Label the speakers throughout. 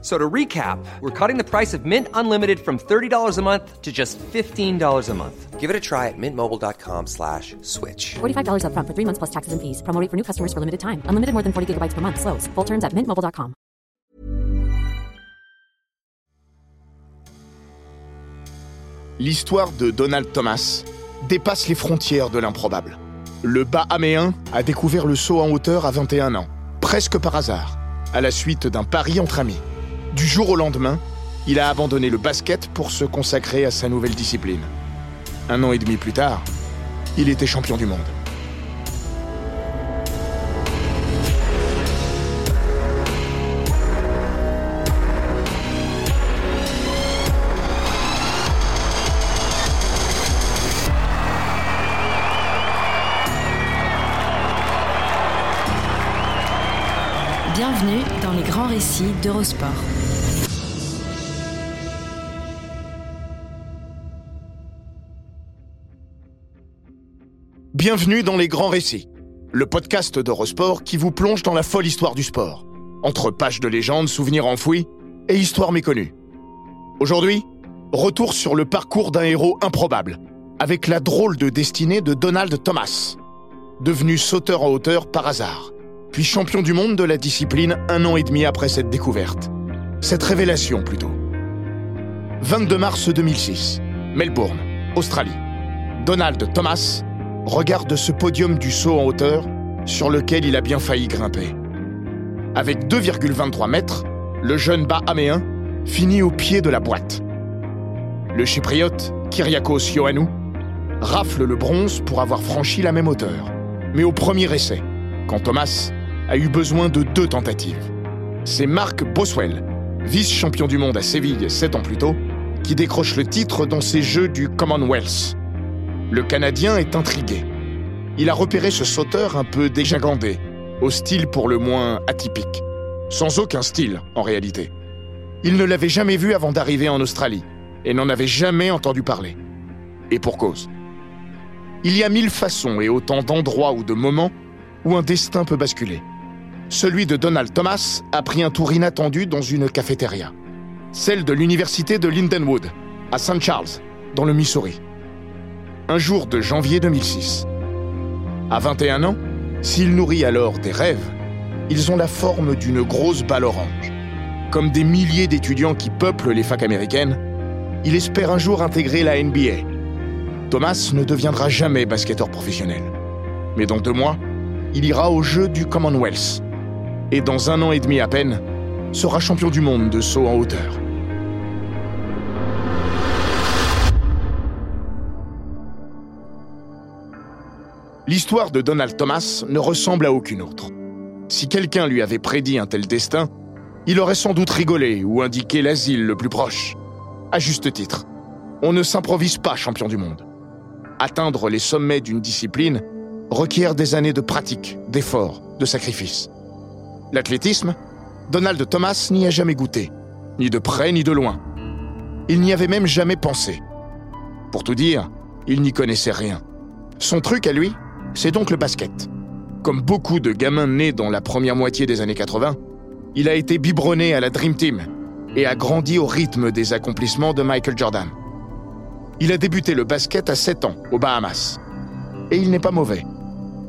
Speaker 1: So to recap, we're cutting the price of Mint Unlimited from $30 a month to just $15 a month.
Speaker 2: Give it a try at mintmobile.com slash switch.
Speaker 3: $45 upfront for three months plus taxes and fees. Promo rate for new customers for limited time. Unlimited more than 40 gigabytes per month. Slows. Full terms at mintmobile.com.
Speaker 4: L'histoire de Donald Thomas dépasse les frontières de l'improbable. Le Bahaméen a découvert le saut en hauteur à 21 ans, presque par hasard, à la suite d'un pari entre amis. Du jour au lendemain, il a abandonné le basket pour se consacrer à sa nouvelle discipline. Un an et demi plus tard, il était champion du monde.
Speaker 5: Bienvenue dans les grands récits d'Eurosport.
Speaker 4: Bienvenue dans Les Grands Récits, le podcast d'Eurosport qui vous plonge dans la folle histoire du sport, entre pages de légendes, souvenirs enfouis et histoires méconnues. Aujourd'hui, retour sur le parcours d'un héros improbable, avec la drôle de destinée de Donald Thomas, devenu sauteur en hauteur par hasard, puis champion du monde de la discipline un an et demi après cette découverte. Cette révélation plutôt. 22 mars 2006, Melbourne, Australie. Donald Thomas regarde ce podium du saut en hauteur sur lequel il a bien failli grimper. Avec 2,23 mètres, le jeune Bahaméen finit au pied de la boîte. Le chypriote Kyriakos Ioannou rafle le bronze pour avoir franchi la même hauteur, mais au premier essai, quand Thomas a eu besoin de deux tentatives. C'est Mark Boswell, vice-champion du monde à Séville sept ans plus tôt, qui décroche le titre dans ces Jeux du Commonwealth. Le Canadien est intrigué. Il a repéré ce sauteur un peu dégingandé, au style pour le moins atypique. Sans aucun style, en réalité. Il ne l'avait jamais vu avant d'arriver en Australie, et n'en avait jamais entendu parler. Et pour cause. Il y a mille façons et autant d'endroits ou de moments où un destin peut basculer. Celui de Donald Thomas a pris un tour inattendu dans une cafétéria. Celle de l'université de Lindenwood, à St. Charles, dans le Missouri. Un jour de janvier 2006. À 21 ans, s'il nourrit alors des rêves, ils ont la forme d'une grosse balle orange. Comme des milliers d'étudiants qui peuplent les facs américaines, il espère un jour intégrer la NBA. Thomas ne deviendra jamais basketteur professionnel. Mais dans deux mois, il ira aux Jeux du Commonwealth. Et dans un an et demi à peine, sera champion du monde de saut en hauteur. L'histoire de Donald Thomas ne ressemble à aucune autre. Si quelqu'un lui avait prédit un tel destin, il aurait sans doute rigolé ou indiqué l'asile le plus proche. À juste titre, on ne s'improvise pas champion du monde. Atteindre les sommets d'une discipline requiert des années de pratique, d'efforts, de sacrifices. L'athlétisme, Donald Thomas n'y a jamais goûté, ni de près ni de loin. Il n'y avait même jamais pensé. Pour tout dire, il n'y connaissait rien. Son truc à lui, c'est donc le basket. Comme beaucoup de gamins nés dans la première moitié des années 80, il a été biberonné à la Dream Team et a grandi au rythme des accomplissements de Michael Jordan. Il a débuté le basket à 7 ans, aux Bahamas. Et il n'est pas mauvais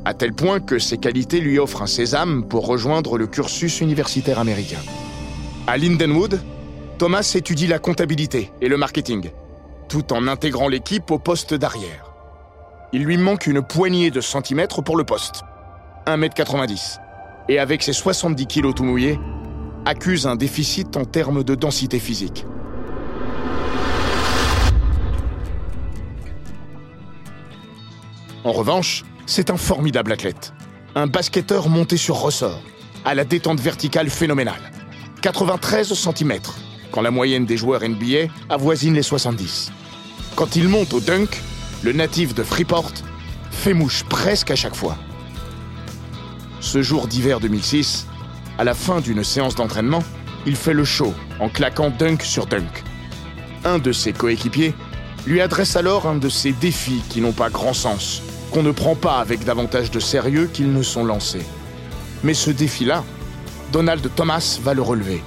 Speaker 4: à tel point que ses qualités lui offrent un sésame pour rejoindre le cursus universitaire américain. À Lindenwood, Thomas étudie la comptabilité et le marketing, tout en intégrant l'équipe au poste d'arrière. Il lui manque une poignée de centimètres pour le poste, 1m90, et avec ses 70 kilos tout mouillés, accuse un déficit en termes de densité physique. En revanche, c'est un formidable athlète. Un basketteur monté sur ressort, à la détente verticale phénoménale. 93 cm, quand la moyenne des joueurs NBA avoisine les 70. Quand il monte au dunk, le natif de Freeport fait mouche presque à chaque fois. Ce jour d'hiver 2006, À la fin d'une séance d'entraînement, il fait le show en claquant dunk sur dunk. Un de ses coéquipiers lui adresse alors un de ces défis qui n'ont pas grand sens, qu'on ne prend pas avec davantage de sérieux qu'ils ne sont lancés. Mais ce défi-là, Donald Thomas va le relever.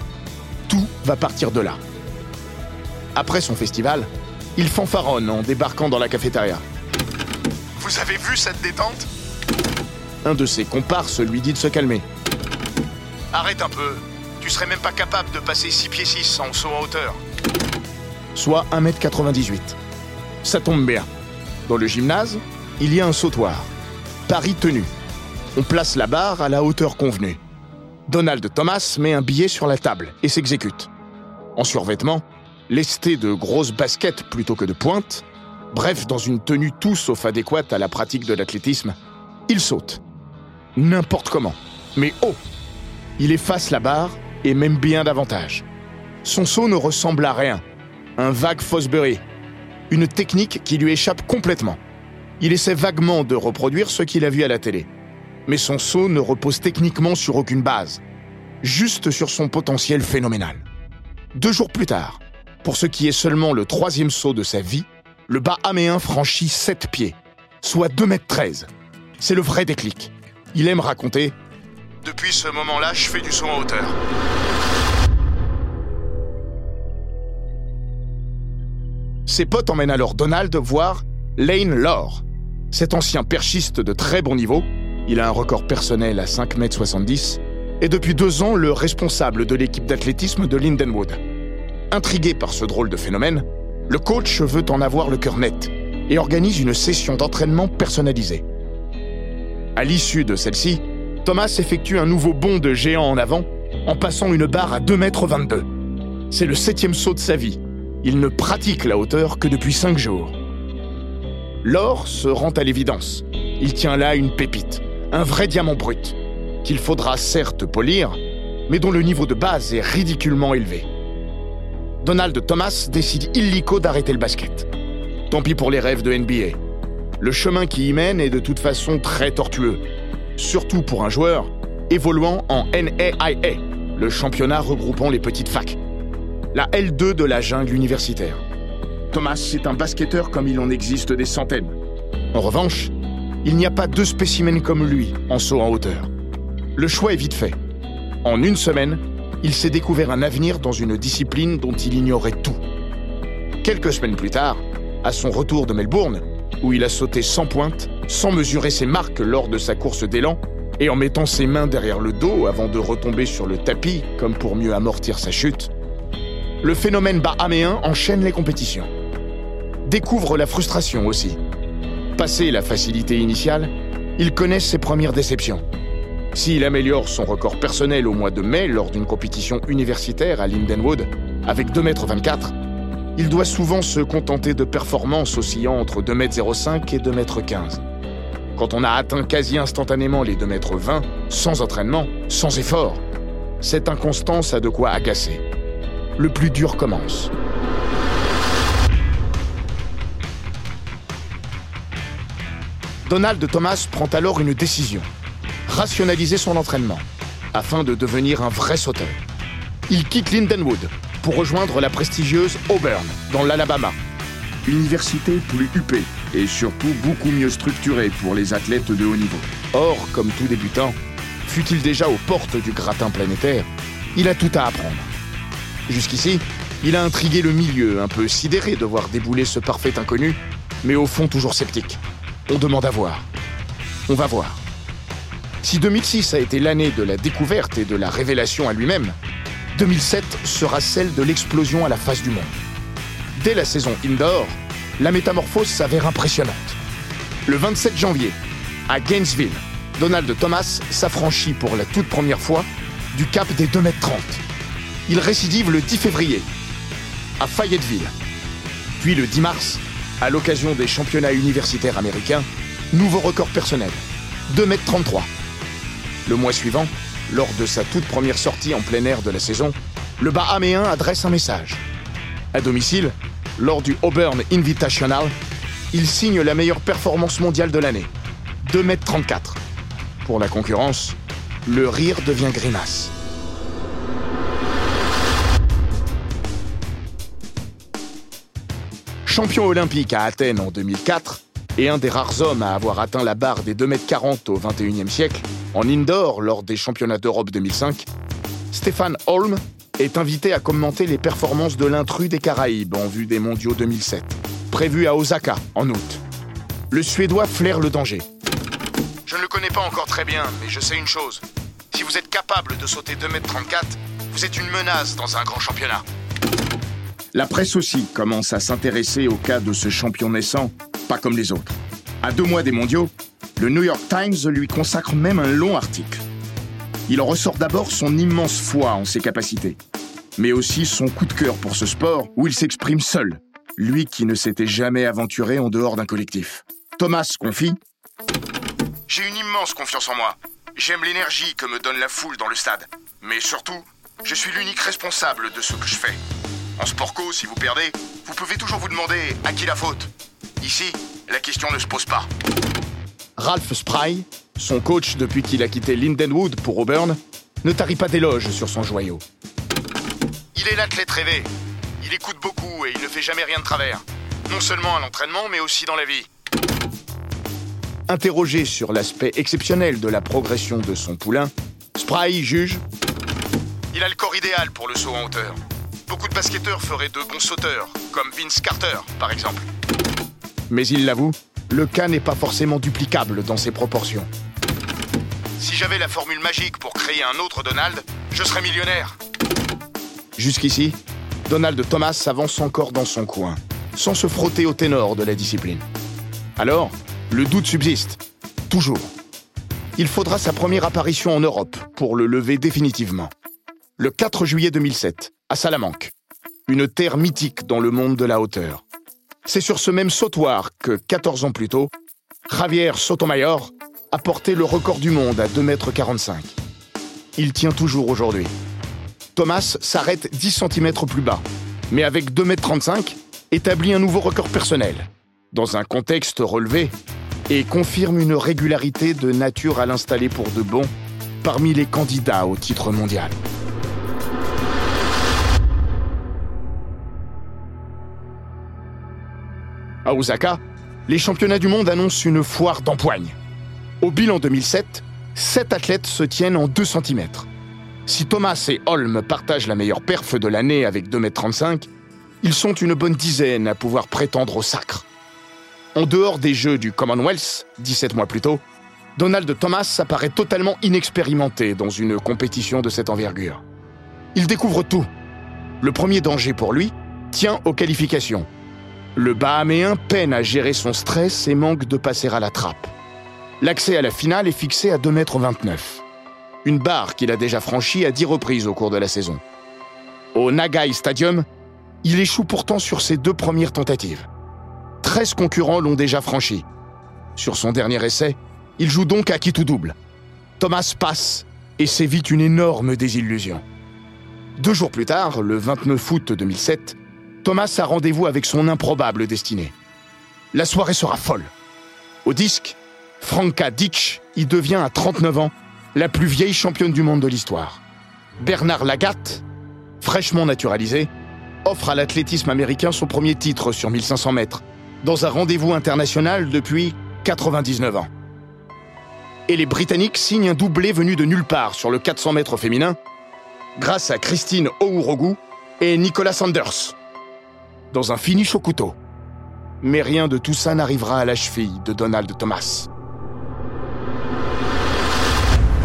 Speaker 4: Tout va partir de là. Après son festival, il fanfaronne en débarquant dans la cafétéria. Vous avez vu cette détente? Un de ses comparses lui dit de se calmer. Arrête un peu, tu serais même pas capable de passer 6 pieds 6 en saut en hauteur. Soit 1m98. Ça tombe bien. Dans le gymnase, il y a un sautoir. Paris tenu. On place la barre à la hauteur convenue. Donald Thomas met un billet sur la table et s'exécute. En survêtement, lesté de grosses baskets plutôt que de pointes, bref, dans une tenue tout sauf adéquate à la pratique de l'athlétisme, il saute. N'importe comment. Mais oh Il efface la barre et même bien davantage. Son saut ne ressemble à rien. Un vague Fosbury. Une technique qui lui échappe complètement. Il essaie vaguement de reproduire ce qu'il a vu à la télé. Mais son saut ne repose techniquement sur aucune base, juste sur son potentiel phénoménal. Deux jours plus tard, pour ce qui est seulement le troisième saut de sa vie, le Bahaméen franchit 7 pieds, soit 2 mètres 13. C'est le vrai déclic. Il aime raconter Depuis ce moment-là, je fais du saut en hauteur. Ses potes emmènent alors Donald voir Lane Lore. Cet ancien perchiste de très bon niveau, il a un record personnel à 5,70 m, est depuis deux ans le responsable de l'équipe d'athlétisme de Lindenwood. Intrigué par ce drôle de phénomène, le coach veut en avoir le cœur net et organise une session d'entraînement personnalisée. À l'issue de celle-ci, Thomas effectue un nouveau bond de géant en avant en passant une barre à 2,22 m. C'est le septième saut de sa vie. Il ne pratique la hauteur que depuis cinq jours. L'or se rend à l'évidence. Il tient là une pépite, un vrai diamant brut, qu'il faudra certes polir, mais dont le niveau de base est ridiculement élevé. Donald Thomas décide illico d'arrêter le basket. Tant pis pour les rêves de NBA. Le chemin qui y mène est de toute façon très tortueux, surtout pour un joueur évoluant en NAIA, le championnat regroupant les petites facs. La L2 de la jungle universitaire. Thomas est un basketteur comme il en existe des centaines. En revanche, il n'y a pas deux spécimens comme lui en saut en hauteur. Le choix est vite fait. En une semaine, il s'est découvert un avenir dans une discipline dont il ignorait tout. Quelques semaines plus tard, à son retour de Melbourne, où il a sauté sans pointe, sans mesurer ses marques lors de sa course d'élan, et en mettant ses mains derrière le dos avant de retomber sur le tapis comme pour mieux amortir sa chute, le phénomène bahaméen enchaîne les compétitions. Découvre la frustration aussi. Passé la facilité initiale, il connaît ses premières déceptions. S'il améliore son record personnel au mois de mai lors d'une compétition universitaire à Lindenwood, avec 2m24, il doit souvent se contenter de performances oscillant entre 2m05 et 2m15. Quand on a atteint quasi instantanément les 2m20, sans entraînement, sans effort, cette inconstance a de quoi agacer. Le plus dur commence. Donald Thomas prend alors une décision rationaliser son entraînement afin de devenir un vrai sauteur. Il quitte Lindenwood pour rejoindre la prestigieuse Auburn dans l'Alabama. Université plus huppée et surtout beaucoup mieux structurée pour les athlètes de haut niveau. Or, comme tout débutant, fut-il déjà aux portes du gratin planétaire, il a tout à apprendre. Jusqu'ici, il a intrigué le milieu, un peu sidéré de voir débouler ce parfait inconnu, mais au fond toujours sceptique. On demande à voir. On va voir. Si 2006 a été l'année de la découverte et de la révélation à lui-même, 2007 sera celle de l'explosion à la face du monde. Dès la saison indoor, la métamorphose s'avère impressionnante. Le 27 janvier, à Gainesville, Donald Thomas s'affranchit pour la toute première fois du cap des 2,30 m. Il récidive le 10 février, à Fayetteville. Puis le 10 mars, à l'occasion des championnats universitaires américains, nouveau record personnel, 2,33 m. Le mois suivant, lors de sa toute première sortie en plein air de la saison, le Bahaméen adresse un message. À domicile, lors du Auburn Invitational, il signe la meilleure performance mondiale de l'année, 2m34. Pour la concurrence, le rire devient grimace. Champion olympique à Athènes en 2004 et un des rares hommes à avoir atteint la barre des 2m40 au XXIe siècle, en indoor lors des championnats d'Europe 2005, Stéphane Holm est invité à commenter les performances de l'intrus des Caraïbes en vue des mondiaux 2007, prévus à Osaka en août. Le Suédois flaire le danger. Je ne le connais pas encore très bien, mais je sais une chose. Si vous êtes capable de sauter 2m34, vous êtes une menace dans un grand championnat. La presse aussi commence à s'intéresser au cas de ce champion naissant, pas comme les autres. À deux mois des mondiaux, le New York Times lui consacre même un long article. Il en ressort d'abord son immense foi en ses capacités, mais aussi son coup de cœur pour ce sport où il s'exprime seul, lui qui ne s'était jamais aventuré en dehors d'un collectif. Thomas confie J'ai une immense confiance en moi. J'aime l'énergie que me donne la foule dans le stade. Mais surtout, je suis l'unique responsable de ce que je fais. En sport co, si vous perdez, vous pouvez toujours vous demander à qui la faute. Ici, la question ne se pose pas. Ralph Spry, son coach depuis qu'il a quitté Lindenwood pour Auburn, ne tarit pas d'éloges sur son joyau. Il est l'athlète rêvé. Il écoute beaucoup et il ne fait jamais rien de travers. Non seulement à l'entraînement, mais aussi dans la vie. Interrogé sur l'aspect exceptionnel de la progression de son poulain, Spry juge Il a le corps idéal pour le saut en hauteur. Beaucoup de basketteurs feraient de bons sauteurs, comme Vince Carter, par exemple. Mais il l'avoue, le cas n'est pas forcément duplicable dans ses proportions. Si j'avais la formule magique pour créer un autre Donald, je serais millionnaire. Jusqu'ici, Donald Thomas s'avance encore dans son coin, sans se frotter au ténor de la discipline. Alors, le doute subsiste, toujours. Il faudra sa première apparition en Europe pour le lever définitivement. Le 4 juillet 2007, à Salamanque, une terre mythique dans le monde de la hauteur. C'est sur ce même sautoir que, 14 ans plus tôt, Javier Sotomayor a porté le record du monde à 2,45 m. Il tient toujours aujourd'hui. Thomas s'arrête 10 cm plus bas, mais avec 2,35 m, établit un nouveau record personnel, dans un contexte relevé, et confirme une régularité de nature à l'installer pour de bon parmi les candidats au titre mondial. À Osaka, les championnats du monde annoncent une foire d'empoigne. Au bilan 2007, 7 athlètes se tiennent en 2 cm. Si Thomas et Holm partagent la meilleure perf de l'année avec 2,35 m, ils sont une bonne dizaine à pouvoir prétendre au sacre. En dehors des Jeux du Commonwealth, 17 mois plus tôt, Donald Thomas apparaît totalement inexpérimenté dans une compétition de cette envergure. Il découvre tout. Le premier danger pour lui tient aux qualifications. Le Bahaméen peine à gérer son stress et manque de passer à la trappe. L'accès à la finale est fixé à 2,29 m. Une barre qu'il a déjà franchie à 10 reprises au cours de la saison. Au Nagai Stadium, il échoue pourtant sur ses deux premières tentatives. 13 concurrents l'ont déjà franchi. Sur son dernier essai, il joue donc à qui tout double. Thomas passe et c'est vite une énorme désillusion. Deux jours plus tard, le 29 août 2007, Thomas a rendez-vous avec son improbable destinée. La soirée sera folle. Au disque, Franka Ditch y devient à 39 ans la plus vieille championne du monde de l'histoire. Bernard Lagatte, fraîchement naturalisé, offre à l'athlétisme américain son premier titre sur 1500 mètres, dans un rendez-vous international depuis 99 ans. Et les Britanniques signent un doublé venu de nulle part sur le 400 mètres féminin, grâce à Christine Ourougou et Nicolas Sanders, dans un finish au couteau. Mais rien de tout ça n'arrivera à la cheville de Donald Thomas.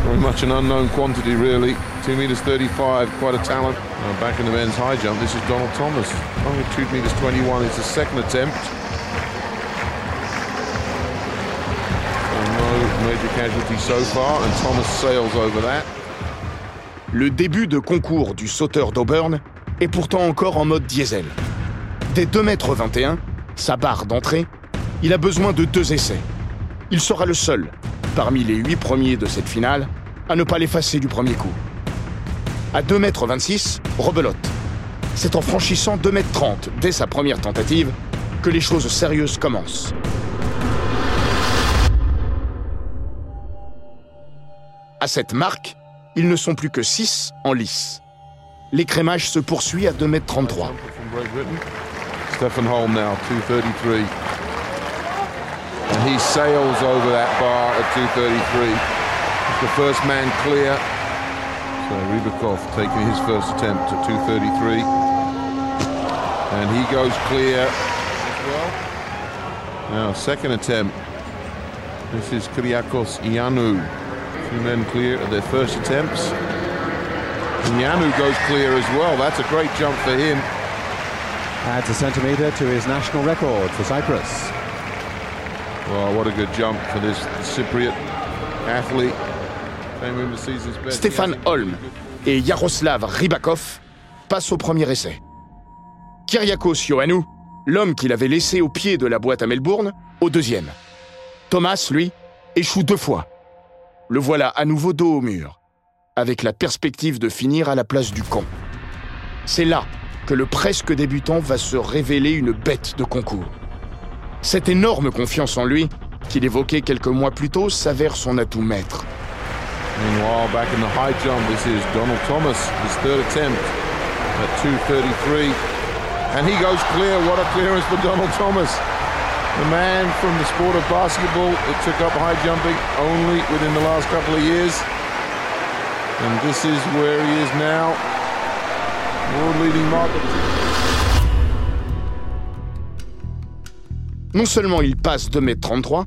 Speaker 6: Very much an unknown quantity, really. 2 meters 35, quite a talent. Back in the men's high jump, this is Donald Thomas. Only 2 meters 21 is the second attempt. No major casualty so far, and Thomas sails over that.
Speaker 4: Le début de concours du sauteur d'Auburn est pourtant encore en mode diesel. Dès 2,21 m, sa barre d'entrée, il a besoin de deux essais. Il sera le seul, parmi les huit premiers de cette finale, à ne pas l'effacer du premier coup. À 2,26 m, rebelote. C'est en franchissant 2,30 m dès sa première tentative que les choses sérieuses commencent. À cette marque, ils ne sont plus que 6 en lice. L'écrémage se poursuit à 2,33 m.
Speaker 6: Stefan Holm now, 233. And he sails over that bar at 233. He's the first man clear. So Rybakov taking his first attempt at 233. And he goes clear as well. Now, second attempt. This is Kyriakos Ianu. Two men clear at their first attempts. And goes clear as well. That's a great jump for him.
Speaker 7: Adds a centimetre to his national record for Cyprus.
Speaker 6: Well, what a good jump for this Cypriot athlete.
Speaker 4: Stéphane Holm et Yaroslav Rybakov passent au premier essai. Kyriakos Ioannou, l'homme qu'il avait laissé au pied de la boîte à Melbourne, au deuxième. Thomas, lui, échoue deux fois. Le voilà à nouveau dos au mur, avec la perspective de finir à la place du con. C'est là que le presque débutant va se révéler une bête de concours. Cette énorme confiance en lui, qu'il évoquait quelques mois plus tôt, s'avère son atout maître.
Speaker 6: Meanwhile, back in the high jump, this is Donald Thomas, his third attempt at 233. And he goes clear. What a clearance for Donald Thomas. The man from the sport of basketball that took up high jumping only within the last couple of years. And this is where he is now.
Speaker 4: Non seulement il passe 2m33,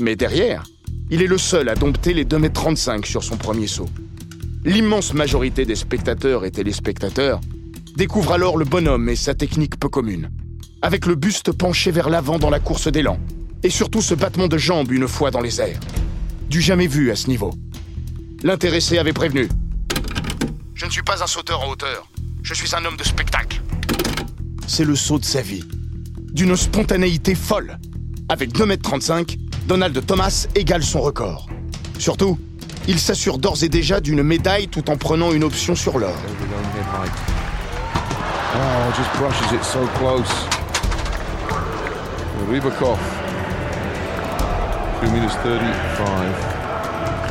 Speaker 4: mais derrière, il est le seul à dompter les 2m35 sur son premier saut. L'immense majorité des spectateurs et téléspectateurs découvrent alors le bonhomme et sa technique peu commune, avec le buste penché vers l'avant dans la course d'élan, et surtout ce battement de jambes une fois dans les airs. Du jamais vu à ce niveau. L'intéressé avait prévenu. Je ne suis pas un sauteur en hauteur, je suis un homme de spectacle. C'est le saut de sa vie. D'une spontanéité folle. Avec 2m35, Donald Thomas égale son record. Surtout, il s'assure d'ores et déjà d'une médaille tout en prenant une option sur l'or.
Speaker 6: Oh, just brushes it so close. Rybakov. 2 meters 35.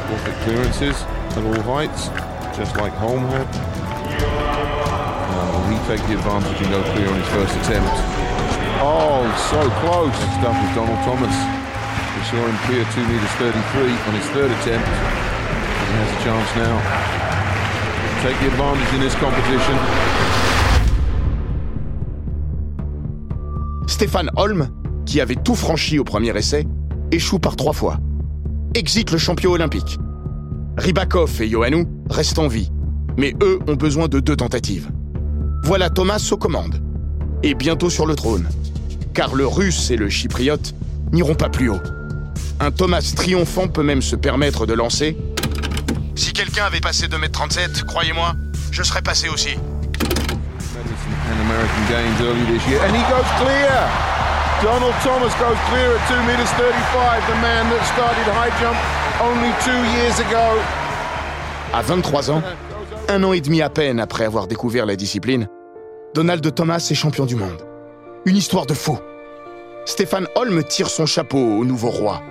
Speaker 6: Perfect clearances at all heights, just like Holm had. He take the advantage and go clear on his first attempt? Oh, so close. Next up is Donald Thomas. We saw him clear 2 meters 33 on his third attempt. He has a chance now. Take the advantage in this competition.
Speaker 4: Stéphane Holm, qui avait tout franchi au premier essai, échoue par trois fois. Exit le champion olympique. Rybakov et Ioannou restent en vie, mais eux ont besoin de deux tentatives. Voilà Thomas aux commandes, et bientôt sur le trône, car le russe et le chypriote n'iront pas plus haut. Un Thomas triomphant peut même se permettre de lancer Si quelqu'un avait passé 2m37, croyez-moi, je serais passé aussi.
Speaker 6: Donald Thomas goes clear at 2 meters 35, the man that started high jump only two years ago.
Speaker 4: À 23 ans, un an et demi à peine après avoir découvert la discipline, Donald Thomas est champion du monde. Une histoire de fou. Stéphane Holm tire son chapeau au nouveau roi.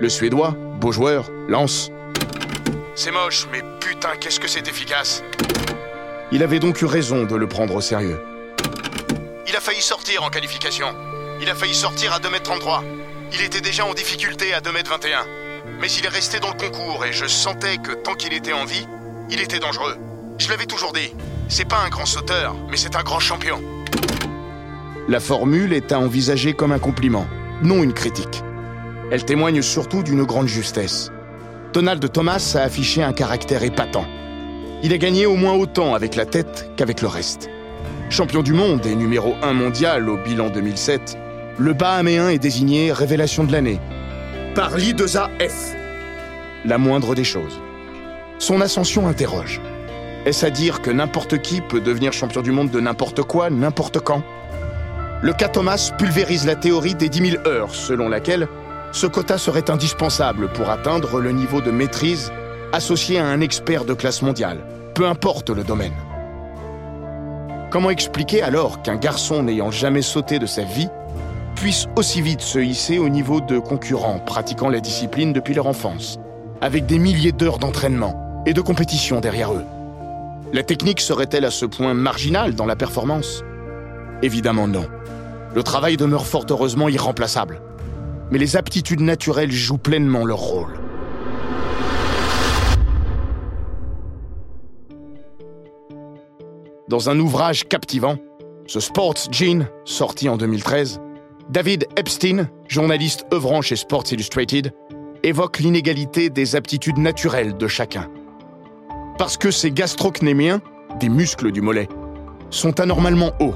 Speaker 4: Le Suédois, beau joueur, lance. C'est moche, mais putain, qu'est-ce que c'est efficace. Il avait donc eu raison de le prendre au sérieux. Il a failli sortir en qualification. Il a failli sortir à 2m33. Il était déjà en difficulté à 2m21. Mais il est resté dans le concours et je sentais que tant qu'il était en vie, il était dangereux. Je l'avais toujours dit. C'est pas un grand sauteur, mais c'est un grand champion. La formule est à envisager comme un compliment, non une critique. Elle témoigne surtout d'une grande justesse. Donald Thomas a affiché un caractère épatant. Il a gagné au moins autant avec la tête qu'avec le reste. Champion du monde et numéro 1 mondial au bilan 2007, le Bahaméen est désigné révélation de l'année par l'I2AF. La moindre des choses. Son ascension interroge. Est-ce à dire que n'importe qui peut devenir champion du monde de n'importe quoi, n'importe quand Le cas Thomas pulvérise la théorie des 10 000 heures, selon laquelle ce quota serait indispensable pour atteindre le niveau de maîtrise associé à un expert de classe mondiale, peu importe le domaine. Comment expliquer alors qu'un garçon n'ayant jamais sauté de sa vie puisse aussi vite se hisser au niveau de concurrents pratiquant la discipline depuis leur enfance, avec des milliers d'heures d'entraînement et de compétition derrière eux? La technique serait-elle à ce point marginale dans la performance? Évidemment non. Le travail demeure fort heureusement irremplaçable. Mais les aptitudes naturelles jouent pleinement leur rôle. Dans un ouvrage captivant, The Sports Gene, sorti en 2013, David Epstein, journaliste œuvrant chez Sports Illustrated, évoque l'inégalité des aptitudes naturelles de chacun. Parce que ces gastrocnémiens, des muscles du mollet, sont anormalement hauts,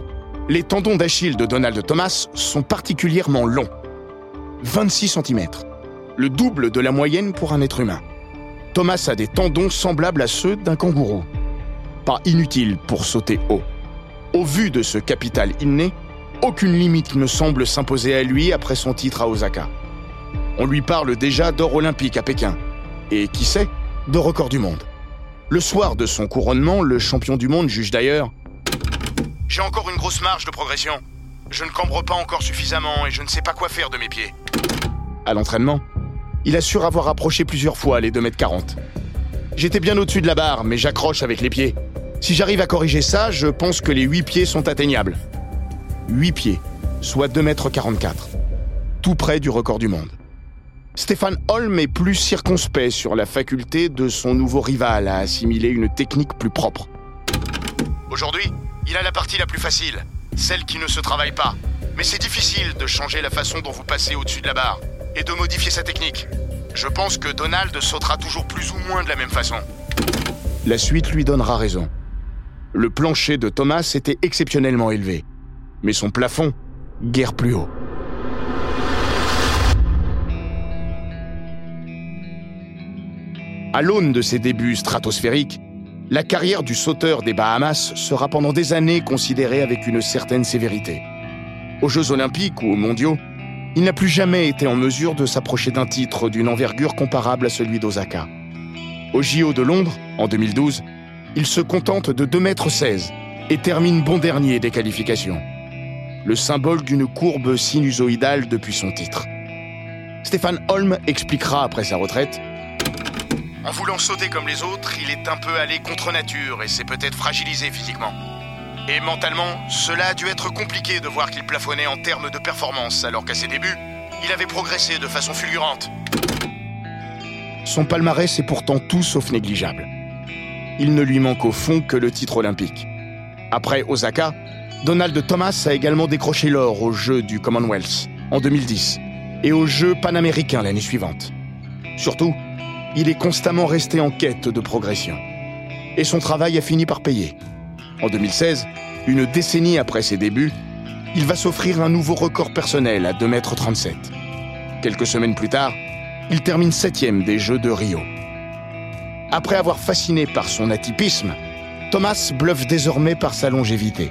Speaker 4: les tendons d'Achille de Donald Thomas sont particulièrement longs. 26 cm, le double de la moyenne pour un être humain. Thomas a des tendons semblables à ceux d'un kangourou. Pas inutile pour sauter haut. Au vu de ce capital inné, aucune limite ne semble s'imposer à lui après son titre à Osaka. On lui parle déjà d'or olympique à Pékin. Et qui sait, de record du monde. Le soir de son couronnement, le champion du monde juge d'ailleurs J'ai encore une grosse marge de progression. Je ne cambre pas encore suffisamment et je ne sais pas quoi faire de mes pieds. À l'entraînement, il assure avoir approché plusieurs fois les 2m40. J'étais bien au-dessus de la barre, mais j'accroche avec les pieds. Si j'arrive à corriger ça, je pense que les 8 pieds sont atteignables. 8 pieds, soit 2m44. Tout près du record du monde. Stéphane Holm est plus circonspect sur la faculté de son nouveau rival à assimiler une technique plus propre. Aujourd'hui, il a la partie la plus facile, celle qui ne se travaille pas. Mais c'est difficile de changer la façon dont vous passez au-dessus de la barre et de modifier sa technique. Je pense que Donald sautera toujours plus ou moins de la même façon. La suite lui donnera raison. Le plancher de Thomas était exceptionnellement élevé, mais son plafond, guère plus haut. À l'aune de ses débuts stratosphériques, la carrière du sauteur des Bahamas sera pendant des années considérée avec une certaine sévérité. Aux Jeux olympiques ou aux mondiaux, il n'a plus jamais été en mesure de s'approcher d'un titre d'une envergure comparable à celui d'Osaka. Au JO de Londres, en 2012, il se contente de 2,16 m et termine bon dernier des qualifications. Le symbole d'une courbe sinusoïdale depuis son titre. Stéphane Holm expliquera après sa retraite En voulant sauter comme les autres, il est un peu allé contre nature et s'est peut-être fragilisé physiquement. Et mentalement, cela a dû être compliqué de voir qu'il plafonnait en termes de performance, alors qu'à ses débuts, il avait progressé de façon fulgurante. Son palmarès est pourtant tout sauf négligeable. Il ne lui manque au fond que le titre olympique. Après Osaka, Donald Thomas a également décroché l'or aux Jeux du Commonwealth en 2010 et aux Jeux panaméricains l'année suivante. Surtout, il est constamment resté en quête de progression. Et son travail a fini par payer. En 2016, une décennie après ses débuts, il va s'offrir un nouveau record personnel à 2,37 m. Quelques semaines plus tard, il termine septième des Jeux de Rio. Après avoir fasciné par son atypisme, Thomas bluffe désormais par sa longévité.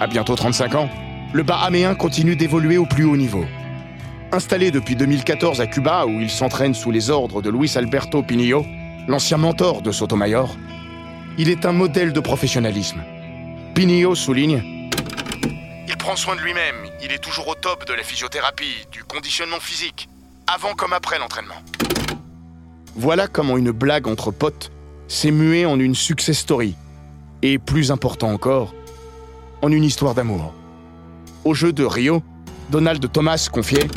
Speaker 4: À bientôt 35 ans, le Bahaméen continue d'évoluer au plus haut niveau. Installé depuis 2014 à Cuba, où il s'entraîne sous les ordres de Luis Alberto Pinillo, l'ancien mentor de Sotomayor, il est un modèle de professionnalisme. Pinillo souligne Il prend soin de lui-même, il est toujours au top de la physiothérapie, du conditionnement physique, avant comme après l'entraînement. Voilà comment une blague entre potes s'est muée en une success story, et plus important encore, en une histoire d'amour. Au jeu de Rio, Donald Thomas confiait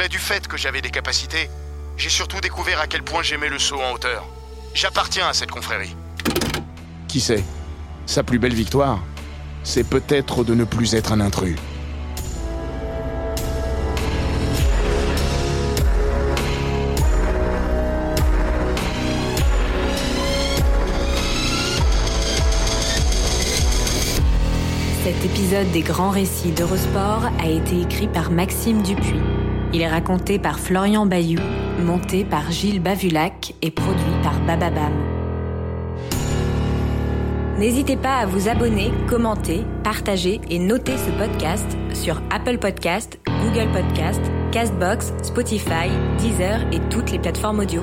Speaker 4: Au-delà du fait que j'avais des capacités, j'ai surtout découvert à quel point j'aimais le saut en hauteur. J'appartiens à cette confrérie. Qui sait? Sa plus belle victoire, c'est peut-être de ne plus être un intrus.
Speaker 5: Cet épisode des grands récits d'Eurosport a été écrit par Maxime Dupuis. Il est raconté par Florian Bayou, monté par Gilles Bavulac et produit par Bababam. N'hésitez pas à vous abonner, commenter, partager et noter ce podcast sur Apple Podcast, Google Podcast, Castbox, Spotify, Deezer et toutes les plateformes audio.